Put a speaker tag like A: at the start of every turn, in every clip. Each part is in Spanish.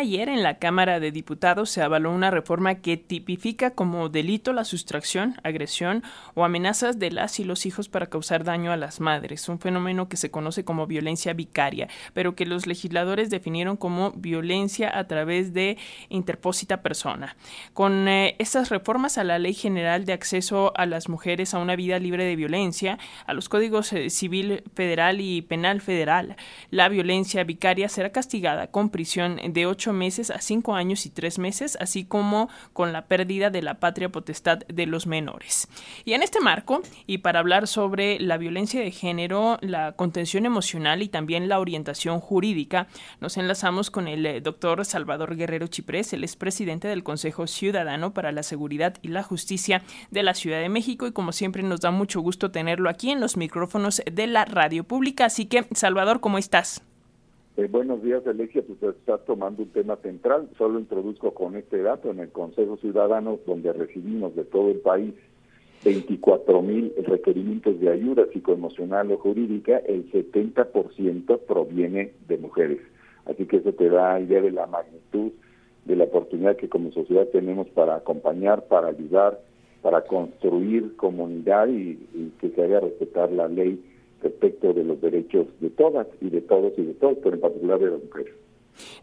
A: Ayer en la Cámara de Diputados se avaló una reforma que tipifica como delito la sustracción, agresión o amenazas de las y los hijos para causar daño a las madres, un fenómeno que se conoce como violencia vicaria, pero que los legisladores definieron como violencia a través de interpósita persona. Con eh, estas reformas a la Ley General de Acceso a las Mujeres a una Vida Libre de Violencia, a los Códigos eh, Civil Federal y Penal Federal, la violencia vicaria será castigada con prisión de meses a cinco años y tres meses, así como con la pérdida de la patria potestad de los menores. Y en este marco, y para hablar sobre la violencia de género, la contención emocional y también la orientación jurídica, nos enlazamos con el eh, doctor Salvador Guerrero Chiprés, el expresidente del Consejo Ciudadano para la Seguridad y la Justicia de la Ciudad de México, y como siempre nos da mucho gusto tenerlo aquí en los micrófonos de la radio pública. Así que, Salvador, ¿cómo estás?
B: Eh, buenos días, Alexia. Pues estás tomando un tema central. Solo introduzco con este dato en el Consejo Ciudadano, donde recibimos de todo el país 24 mil requerimientos de ayuda psicoemocional o jurídica, el 70% proviene de mujeres. Así que eso te da idea de la magnitud de la oportunidad que como sociedad tenemos para acompañar, para ayudar, para construir comunidad y, y que se haga respetar la ley respecto de los derechos de todas y de todos y de todos, pero en particular de las mujeres.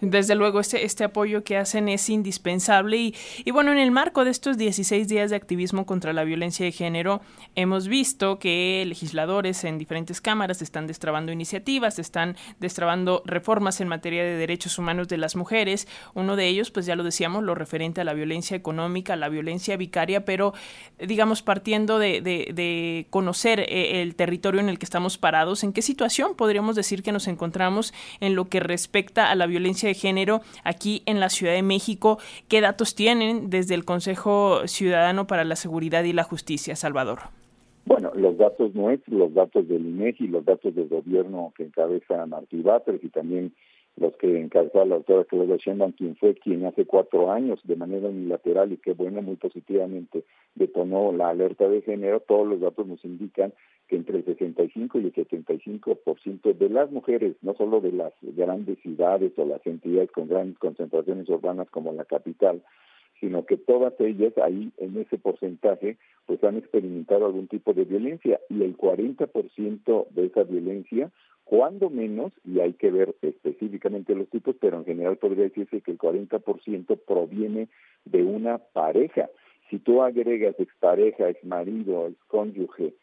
A: Desde luego, este, este apoyo que hacen es indispensable y, y, bueno, en el marco de estos 16 días de activismo contra la violencia de género, hemos visto que legisladores en diferentes cámaras están destrabando iniciativas, están destrabando reformas en materia de derechos humanos de las mujeres. Uno de ellos, pues ya lo decíamos, lo referente a la violencia económica, la violencia vicaria, pero digamos partiendo de, de, de conocer eh, el territorio en el que estamos parados, ¿en qué situación podríamos decir que nos encontramos en lo que respecta a la violencia de género aquí en la Ciudad de México. ¿Qué datos tienen desde el Consejo Ciudadano para la Seguridad y la Justicia, Salvador?
B: Bueno, los datos nuestros, los datos del INEGI, los datos del gobierno que encabeza Martí Batres y también los que encabezó la doctora Claudia Sheinbaum, quien fue quien hace cuatro años de manera unilateral y que bueno, muy positivamente detonó la alerta de género, todos los datos nos indican que entre el 65 y el 75% de las mujeres, no solo de las grandes ciudades o las entidades con grandes concentraciones urbanas como la capital, sino que todas ellas ahí en ese porcentaje pues han experimentado algún tipo de violencia y el 40% de esa violencia cuando menos, y hay que ver específicamente los tipos, pero en general podría decirse que el 40% proviene de una pareja. Si tú agregas expareja, exmarido, excónyuge,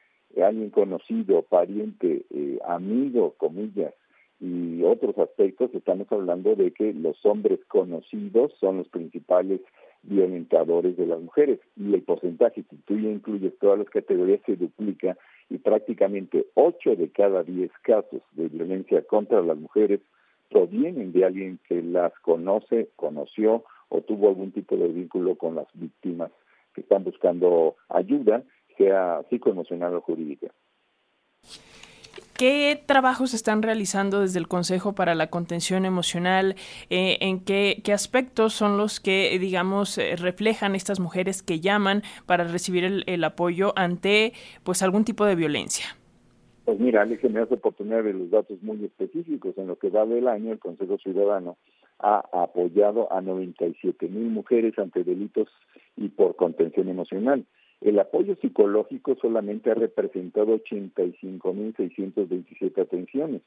B: alguien conocido, pariente, eh, amigo, comillas, y otros aspectos, estamos hablando de que los hombres conocidos son los principales violentadores de las mujeres. Y el porcentaje, si tú ya incluyes todas las categorías, se duplica y prácticamente 8 de cada 10 casos de violencia contra las mujeres provienen de alguien que las conoce, conoció o tuvo algún tipo de vínculo con las víctimas que están buscando ayuda sea psicoemocional o jurídica.
A: ¿Qué trabajos están realizando desde el Consejo para la Contención Emocional? Eh, ¿En qué, qué, aspectos son los que, digamos, eh, reflejan estas mujeres que llaman para recibir el, el, apoyo ante pues algún tipo de violencia?
B: Pues mira, Alex, me hace oportunidad de los datos muy específicos. En lo que va del año, el Consejo Ciudadano ha apoyado a 97 mil mujeres ante delitos y por contención emocional. El apoyo psicológico solamente ha representado 85.627 atenciones.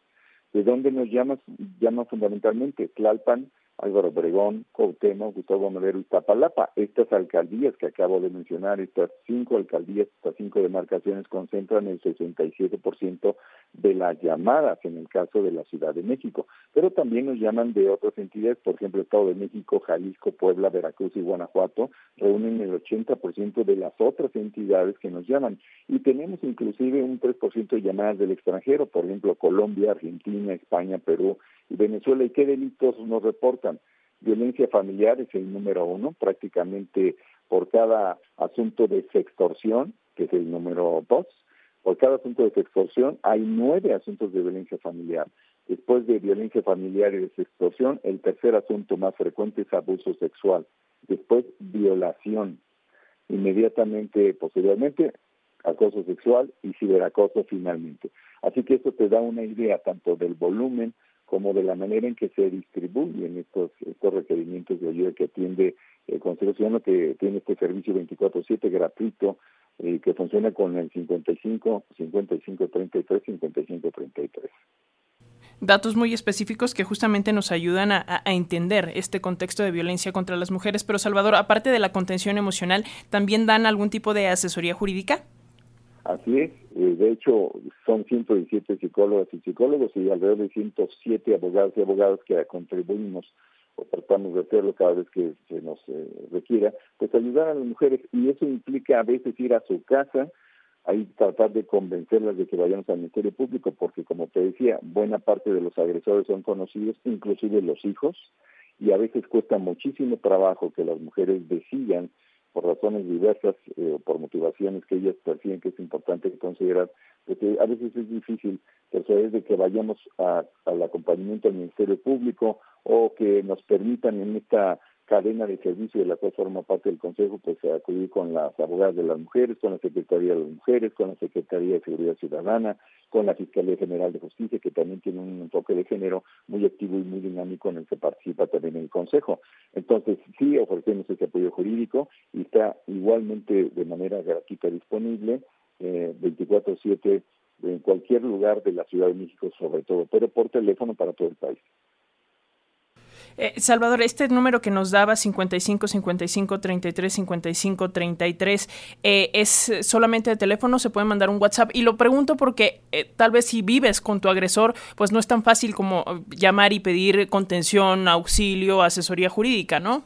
B: ¿De dónde nos llama? Llama fundamentalmente Tlalpan, Álvaro Obregón, Cuauhtémoc, Gustavo Madero y Tapalapa. Estas alcaldías que acabo de mencionar, estas cinco alcaldías, estas cinco demarcaciones concentran el 67% de las llamadas en el caso de la Ciudad de México. Pero también nos llaman de otras entidades, por ejemplo, Estado de México, Jalisco, Puebla, Veracruz y Guanajuato, reúnen el 80% de las otras entidades que nos llaman. Y tenemos inclusive un 3% de llamadas del extranjero, por ejemplo, Colombia, Argentina, España, Perú y Venezuela. ¿Y qué delitos nos reportan? Violencia familiar es el número uno, prácticamente por cada asunto de sextorsión, que es el número dos, por cada asunto de sextorsión hay nueve asuntos de violencia familiar. Después de violencia familiar y de sextorsión, el tercer asunto más frecuente es abuso sexual. Después, violación. Inmediatamente, posteriormente, acoso sexual y ciberacoso finalmente. Así que eso te da una idea tanto del volumen como de la manera en que se distribuyen estos, estos requerimientos de ayuda que atiende el Consejo Ciudadano, que tiene este servicio 24-7 gratuito y que funciona con el 55 55 33 55 33
A: datos muy específicos que justamente nos ayudan a, a, entender este contexto de violencia contra las mujeres. Pero Salvador, aparte de la contención emocional, ¿también dan algún tipo de asesoría jurídica?
B: Así es, eh, de hecho son 117 psicólogas y psicólogos y alrededor de 107 abogados y abogadas que contribuimos o tratamos de hacerlo cada vez que se nos eh, requiera, pues ayudar a las mujeres. Y eso implica a veces ir a su casa, ahí tratar de convencerlas de que vayamos al Ministerio Público, porque como te decía, buena parte de los agresores son conocidos, inclusive los hijos, y a veces cuesta muchísimo trabajo que las mujeres decidan por razones diversas eh, o por motivaciones que ellas perciben que es importante considerar, porque a veces es difícil persuadir de que vayamos al acompañamiento del Ministerio Público o que nos permitan en esta cadena de servicio de la cual forma parte del Consejo, pues acudir con las abogadas de las mujeres, con la Secretaría de las Mujeres, con la Secretaría de Seguridad Ciudadana, con la Fiscalía General de Justicia, que también tiene un enfoque de género muy activo y muy dinámico en el que participa también el Consejo. Entonces, sí ofrecemos ese apoyo jurídico y está igualmente de manera gratuita disponible, eh, 24-7 en cualquier lugar de la Ciudad de México sobre todo, pero por teléfono para todo el país.
A: Eh, Salvador, este número que nos daba 55 55 33 55 33 eh, es solamente de teléfono, se puede mandar un WhatsApp y lo pregunto porque eh, tal vez si vives con tu agresor, pues no es tan fácil como eh, llamar y pedir contención, auxilio, asesoría jurídica, ¿no?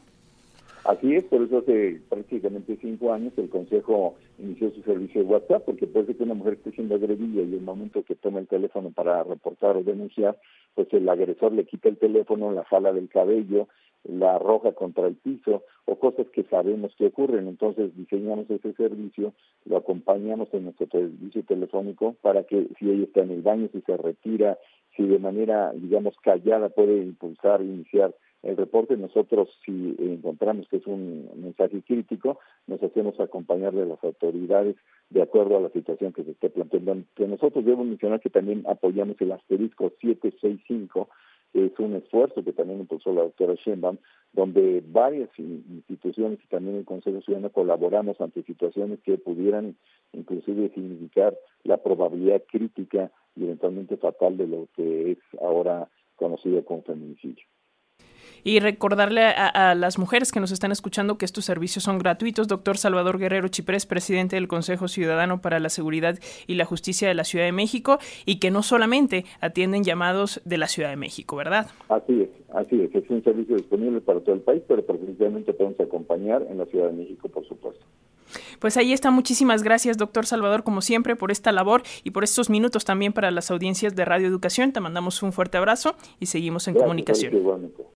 B: Así es, por eso hace prácticamente cinco años el Consejo inició su servicio de WhatsApp, porque puede ser que una mujer esté siendo agredida y el momento que toma el teléfono para reportar o denunciar, pues el agresor le quita el teléfono, la jala del cabello, la arroja contra el piso o cosas que sabemos que ocurren. Entonces diseñamos ese servicio, lo acompañamos en nuestro servicio telefónico para que si ella está en el baño, si se retira, si de manera, digamos, callada puede impulsar, iniciar el reporte, nosotros si encontramos que es un mensaje crítico, nos hacemos acompañar de las autoridades de acuerdo a la situación que se esté planteando. Que nosotros debemos mencionar que también apoyamos el asterisco 765, que es un esfuerzo que también impulsó la doctora Sheinbaum, donde varias instituciones y también el Consejo Ciudadano colaboramos ante situaciones que pudieran inclusive significar la probabilidad crítica y eventualmente fatal de lo que es ahora conocido como feminicidio
A: y recordarle a, a, las mujeres que nos están escuchando que estos servicios son gratuitos. Doctor Salvador Guerrero Chiprés, presidente del Consejo Ciudadano para la Seguridad y la Justicia de la Ciudad de México, y que no solamente atienden llamados de la Ciudad de México, ¿verdad?
B: Así es, así es. Es un servicio disponible para todo el país, pero precisamente podemos acompañar en la Ciudad de México, por supuesto.
A: Pues ahí está. Muchísimas gracias, doctor Salvador, como siempre, por esta labor y por estos minutos también para las audiencias de Radio Educación. Te mandamos un fuerte abrazo y seguimos en
B: gracias,
A: comunicación.
B: Igualmente.